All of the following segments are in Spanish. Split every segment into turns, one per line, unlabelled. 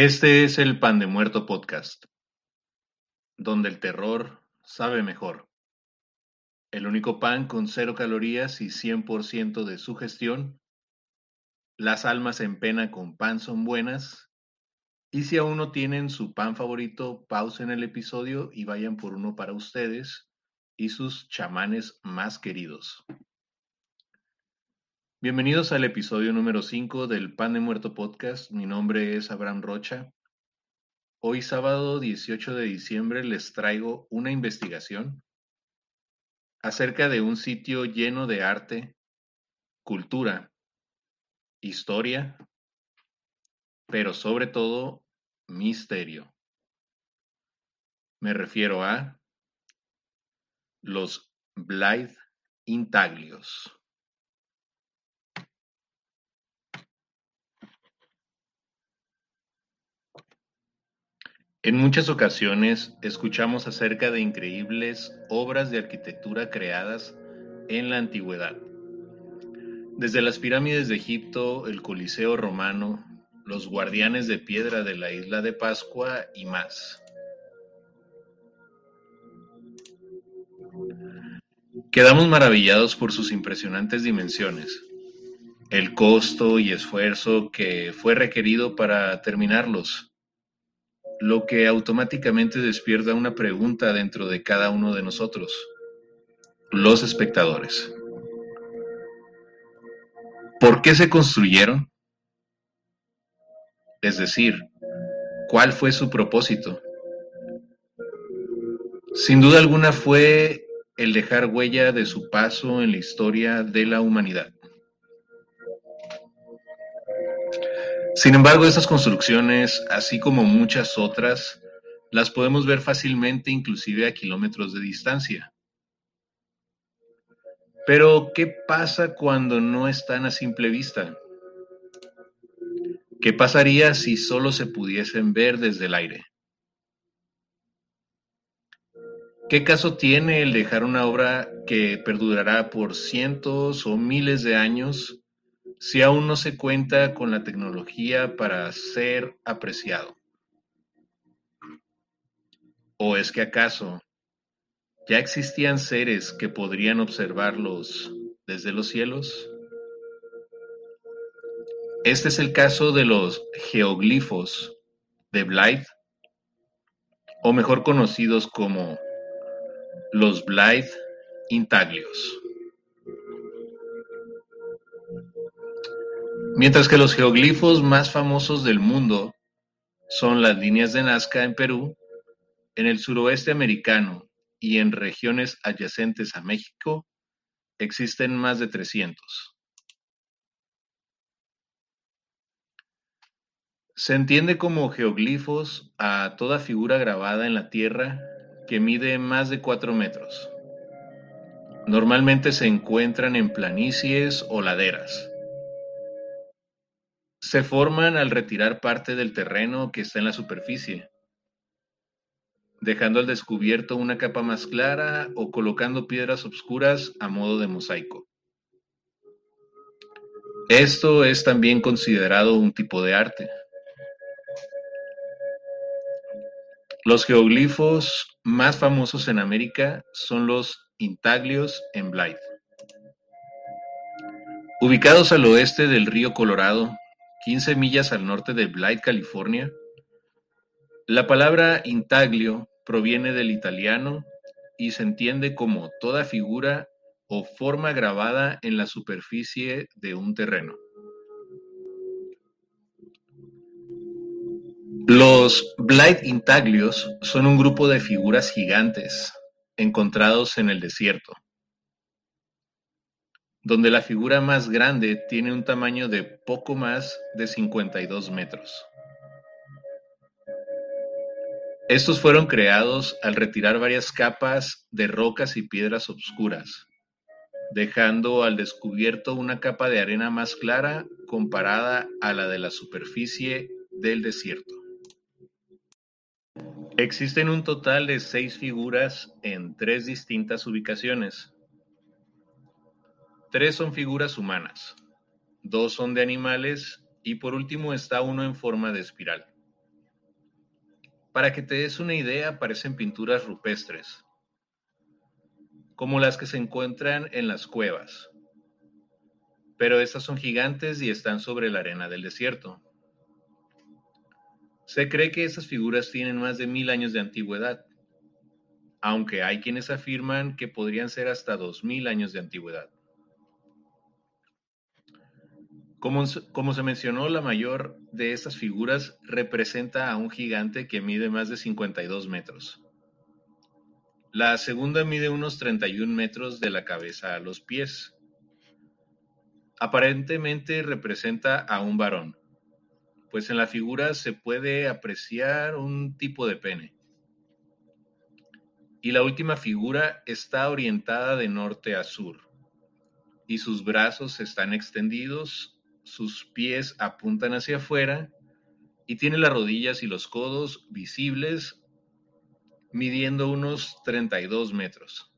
Este es el Pan de Muerto Podcast, donde el terror sabe mejor. El único pan con cero calorías y 100% de sugestión. Las almas en pena con pan son buenas. Y si aún no tienen su pan favorito, pausen el episodio y vayan por uno para ustedes y sus chamanes más queridos. Bienvenidos al episodio número 5 del Pan de Muerto Podcast. Mi nombre es Abraham Rocha. Hoy sábado 18 de diciembre les traigo una investigación acerca de un sitio lleno de arte, cultura, historia, pero sobre todo misterio. Me refiero a los Blythe Intaglios. En muchas ocasiones escuchamos acerca de increíbles obras de arquitectura creadas en la antigüedad. Desde las pirámides de Egipto, el Coliseo romano, los guardianes de piedra de la isla de Pascua y más. Quedamos maravillados por sus impresionantes dimensiones, el costo y esfuerzo que fue requerido para terminarlos lo que automáticamente despierta una pregunta dentro de cada uno de nosotros, los espectadores. ¿Por qué se construyeron? Es decir, ¿cuál fue su propósito? Sin duda alguna fue el dejar huella de su paso en la historia de la humanidad. Sin embargo, estas construcciones, así como muchas otras, las podemos ver fácilmente inclusive a kilómetros de distancia. Pero, ¿qué pasa cuando no están a simple vista? ¿Qué pasaría si solo se pudiesen ver desde el aire? ¿Qué caso tiene el dejar una obra que perdurará por cientos o miles de años si aún no se cuenta con la tecnología para ser apreciado? ¿O es que acaso ya existían seres que podrían observarlos desde los cielos? Este es el caso de los geoglifos de Blythe, o mejor conocidos como los Blythe intaglios. Mientras que los geoglifos más famosos del mundo son las líneas de Nazca en Perú, en el suroeste americano y en regiones adyacentes a México, existen más de 300. Se entiende como geoglifos a toda figura grabada en la tierra que mide más de 4 metros. Normalmente se encuentran en planicies o laderas se forman al retirar parte del terreno que está en la superficie, dejando al descubierto una capa más clara o colocando piedras oscuras a modo de mosaico. Esto es también considerado un tipo de arte. Los geoglifos más famosos en América son los intaglios en Blythe. Ubicados al oeste del río Colorado, 15 millas al norte de Blythe, California. La palabra intaglio proviene del italiano y se entiende como toda figura o forma grabada en la superficie de un terreno. Los Blythe intaglios son un grupo de figuras gigantes encontrados en el desierto donde la figura más grande tiene un tamaño de poco más de 52 metros. Estos fueron creados al retirar varias capas de rocas y piedras oscuras, dejando al descubierto una capa de arena más clara comparada a la de la superficie del desierto. Existen un total de seis figuras en tres distintas ubicaciones, Tres son figuras humanas, dos son de animales y por último está uno en forma de espiral. Para que te des una idea, parecen pinturas rupestres, como las que se encuentran en las cuevas. Pero estas son gigantes y están sobre la arena del desierto. Se cree que estas figuras tienen más de mil años de antigüedad, aunque hay quienes afirman que podrían ser hasta dos mil años de antigüedad. Como, se mencionó, la mayor de estas figuras representa a un gigante que mide más de 52 metros. La segunda mide unos 31 metros de la cabeza a los pies. Aparentemente representa a un varón, pues en la figura se puede apreciar un tipo de pene. Y la última figura está orientada de norte a sur, y sus brazos están extendidos sus pies apuntan hacia afuera y tiene las rodillas y los codos visibles, midiendo unos 32 metros.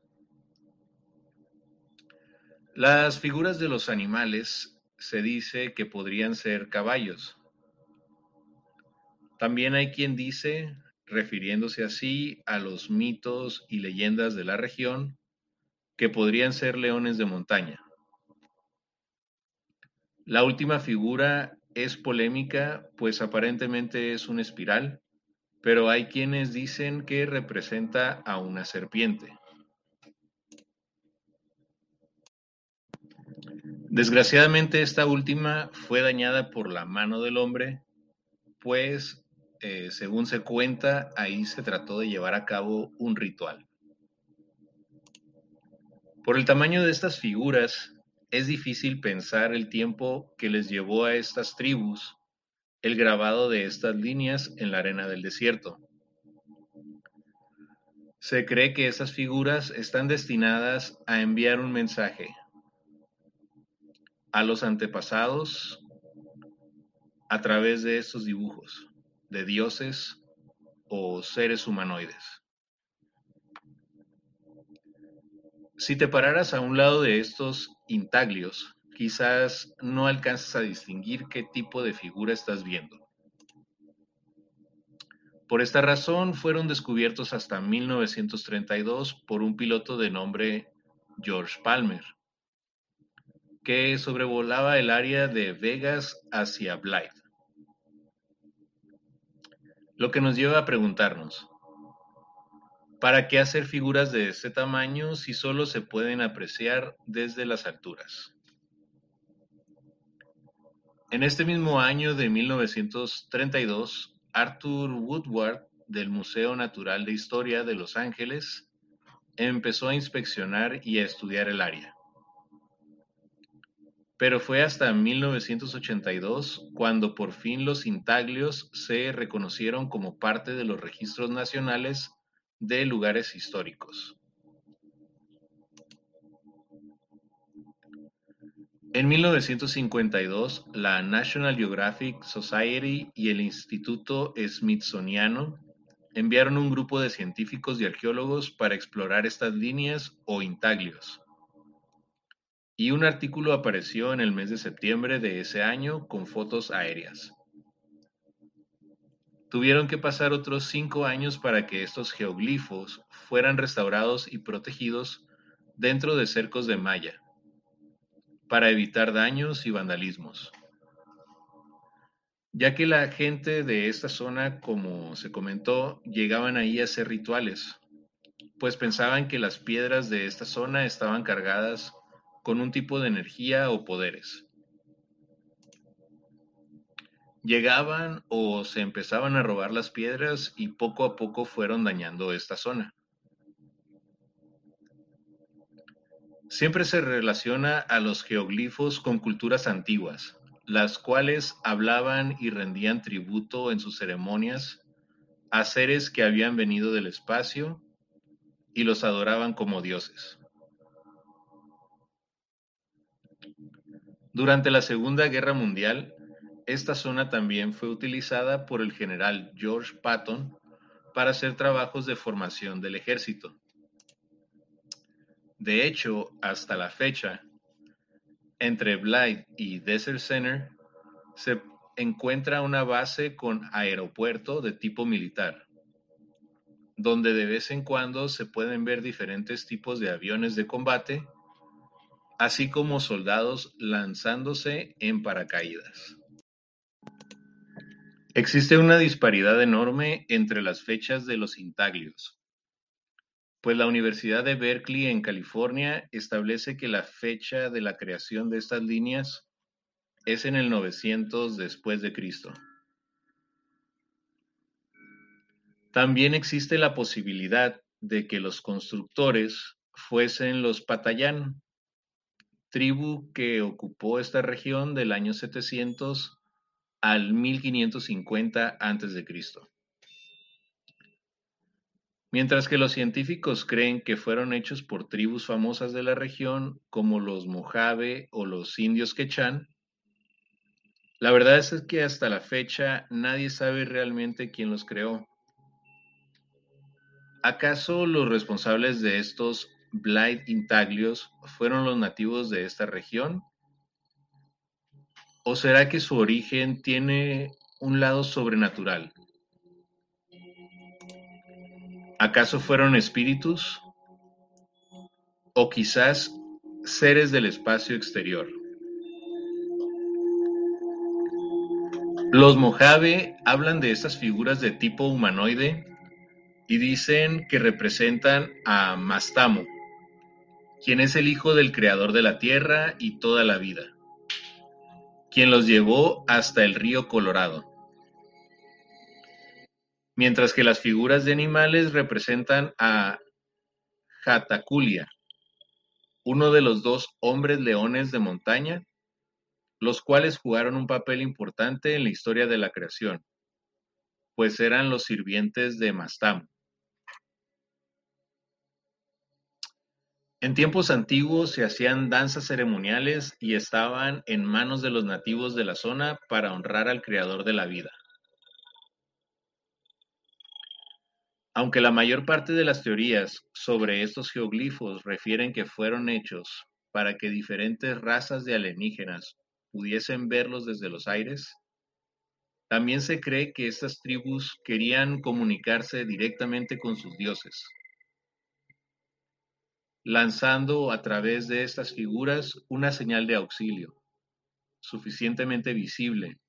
Las figuras de los animales se dice que podrían ser caballos. También hay quien dice, refiriéndose así a los mitos y leyendas de la región, que podrían ser leones de montaña. La última figura es polémica, pues aparentemente es una espiral, pero hay quienes dicen que representa a una serpiente. Desgraciadamente esta última fue dañada por la mano del hombre, pues eh, según se cuenta, ahí se trató de llevar a cabo un ritual. Por el tamaño de estas figuras, es difícil pensar el tiempo que les llevó a estas tribus el grabado de estas líneas en la arena del desierto. Se cree que esas figuras están destinadas a enviar un mensaje a los antepasados a través de estos dibujos de dioses o seres humanoides. Si te pararas a un lado de estos intaglios, quizás no alcances a distinguir qué tipo de figura estás viendo. Por esta razón fueron descubiertos hasta 1932 por un piloto de nombre George Palmer, que sobrevolaba el área de Vegas hacia Blythe. Lo que nos lleva a preguntarnos, ¿Para qué hacer figuras de este tamaño si solo se pueden apreciar desde las alturas? En este mismo año de 1932, Arthur Woodward del Museo Natural de Historia de Los Ángeles empezó a inspeccionar y a estudiar el área. Pero fue hasta 1982 cuando por fin los intaglios se reconocieron como parte de los registros nacionales de lugares históricos. En 1952, la National Geographic Society y el Instituto Smithsoniano enviaron un grupo de científicos y arqueólogos para explorar estas líneas o intaglios. Y un artículo apareció en el mes de septiembre de ese año con fotos aéreas. Tuvieron que pasar otros cinco años para que estos geoglifos fueran restaurados y protegidos dentro de cercos de malla, para evitar daños y vandalismos. Ya que la gente de esta zona, como se comentó, llegaban ahí a hacer rituales, pues pensaban que las piedras de esta zona estaban cargadas con un tipo de energía o poderes llegaban o se empezaban a robar las piedras y poco a poco fueron dañando esta zona. Siempre se relaciona a los geoglifos con culturas antiguas, las cuales hablaban y rendían tributo en sus ceremonias a seres que habían venido del espacio y los adoraban como dioses. Durante la Segunda Guerra Mundial, esta zona también fue utilizada por el general George Patton para hacer trabajos de formación del ejército. De hecho, hasta la fecha, entre Blythe y Desert Center se encuentra una base con aeropuerto de tipo militar, donde de vez en cuando se pueden ver diferentes tipos de aviones de combate, así como soldados lanzándose en paracaídas. Existe una disparidad enorme entre las fechas de los intaglios, pues la Universidad de Berkeley en California establece que la fecha de la creación de estas líneas es en el 900 después de Cristo. También existe la posibilidad de que los constructores fuesen los Patayán, tribu que ocupó esta región del año 700 al 1550 a.C. Mientras que los científicos creen que fueron hechos por tribus famosas de la región como los Mojave o los indios Quechán, la verdad es que hasta la fecha nadie sabe realmente quién los creó. ¿Acaso los responsables de estos Blight intaglios fueron los nativos de esta región? ¿O será que su origen tiene un lado sobrenatural? ¿Acaso fueron espíritus? ¿O quizás seres del espacio exterior? Los Mojave hablan de estas figuras de tipo humanoide y dicen que representan a Mastamo, quien es el hijo del creador de la tierra y toda la vida, quien los llevó hasta el río Colorado mientras que las figuras de animales representan a Jataculia, uno de los dos hombres leones de montaña, los cuales jugaron un papel importante en la historia de la creación, pues eran los sirvientes de Mastamo. En tiempos antiguos se hacían danzas ceremoniales y estaban en manos de los nativos de la zona para honrar al creador de la vida. Aunque la mayor parte de las teorías sobre estos geoglifos refieren que fueron hechos para que diferentes razas de alienígenas pudiesen verlos desde los aires, también se cree que estas tribus querían comunicarse directamente con sus dioses, lanzando a través de estas figuras una señal de auxilio, suficientemente visible,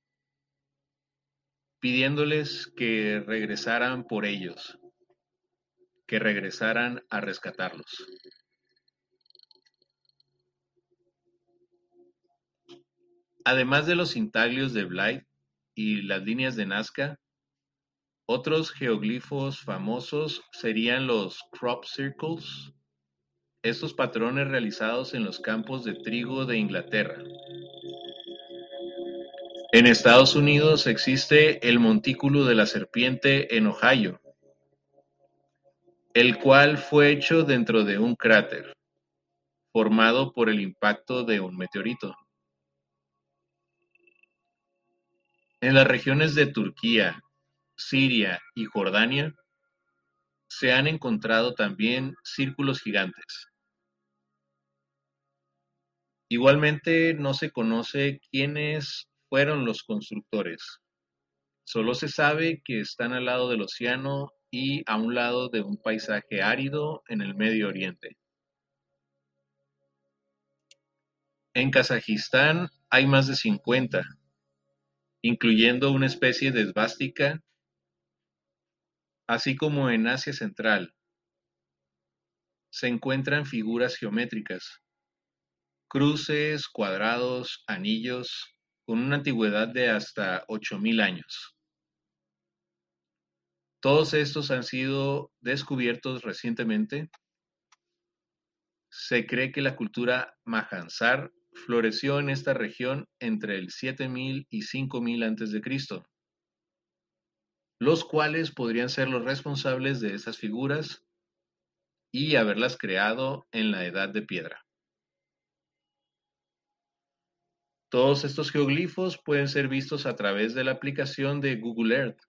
pidiéndoles que regresaran por ellos que regresaran a rescatarlos. Además de los intaglios de Blythe y las líneas de Nazca, otros geoglifos famosos serían los crop circles, estos patrones realizados en los campos de trigo de Inglaterra. En Estados Unidos existe el montículo de la serpiente en Ohio, el cual fue hecho dentro de un cráter, formado por el impacto de un meteorito. En las regiones de Turquía, Siria y Jordania se han encontrado también círculos gigantes. Igualmente no se conoce quiénes fueron los constructores. Solo se sabe que están al lado del océano y a un lado de un paisaje árido en el Medio Oriente. En Kazajistán hay más de 50, incluyendo una especie de así como en Asia Central. Se encuentran figuras geométricas, cruces, cuadrados, anillos, con una antigüedad de hasta 8.000 años. Todos estos han sido descubiertos recientemente. Se cree que la cultura Mahansar floreció en esta región entre el 7000 y 5000 a.C., los cuales podrían ser los responsables de estas figuras y haberlas creado en la Edad de Piedra. Todos estos geoglifos pueden ser vistos a través de la aplicación de Google Earth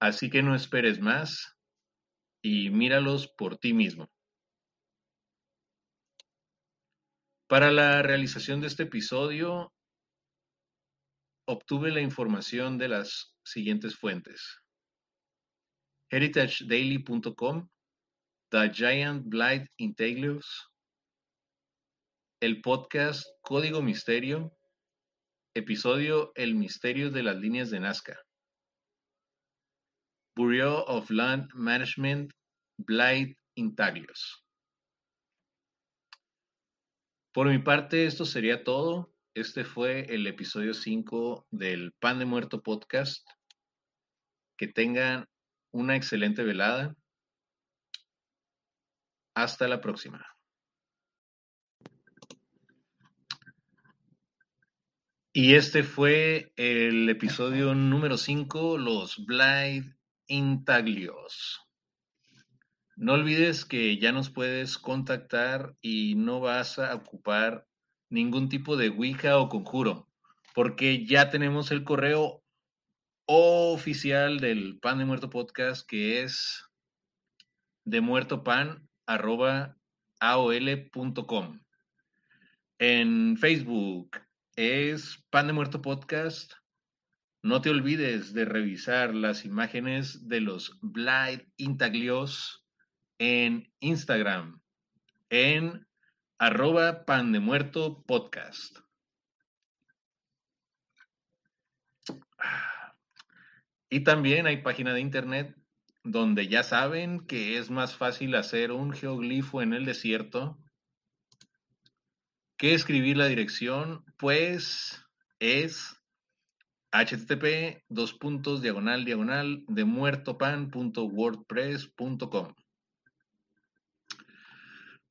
Así que no esperes más y míralos por ti mismo. Para la realización de este episodio, obtuve la información de las siguientes fuentes. heritagedaily.com, The Giant Blight Intaglios, el podcast Código Misterio, episodio El Misterio de las Líneas de Nazca, Bureau of Land Management, Blight Intaglios. Por mi parte, esto sería todo. Este fue el episodio 5 del Pan de Muerto podcast. Que tengan una excelente velada. Hasta la próxima. Y este fue el episodio número 5, los Blind Intaglios. No olvides que ya nos puedes contactar y no vas a ocupar ningún tipo de Wicca o conjuro, porque ya tenemos el correo oficial del Pan de Muerto Podcast que es de muerto pan aol.com. En Facebook es Pan de Muerto Podcast. No te olvides de revisar las imágenes de los Blind Intaglios en Instagram, en arroba pan de muerto podcast. Y también hay página de internet donde ya saben que es más fácil hacer un geoglifo en el desierto que escribir la dirección, pues es http dos puntos diagonal diagonal de.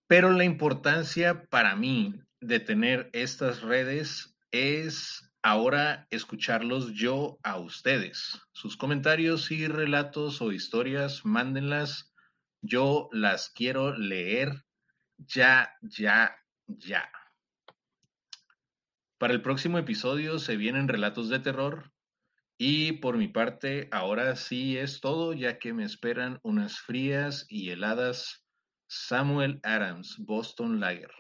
Pero la importancia para mí de tener estas redes es ahora escucharlos yo a ustedes. Sus comentarios y relatos o historias, mándenlas. Yo las quiero leer ya, ya, ya. Para el próximo episodio se vienen relatos de terror. Y por mi parte, ahora sí es todo, ya que me esperan unas frías y heladas Samuel Adams, Boston Lager.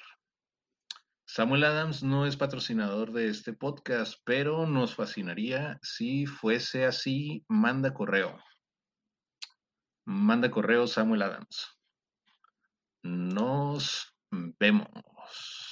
Samuel Adams no es patrocinador de este podcast, pero nos fascinaría si fuese así. Manda correo. Manda correo Samuel Adams. Nos vemos.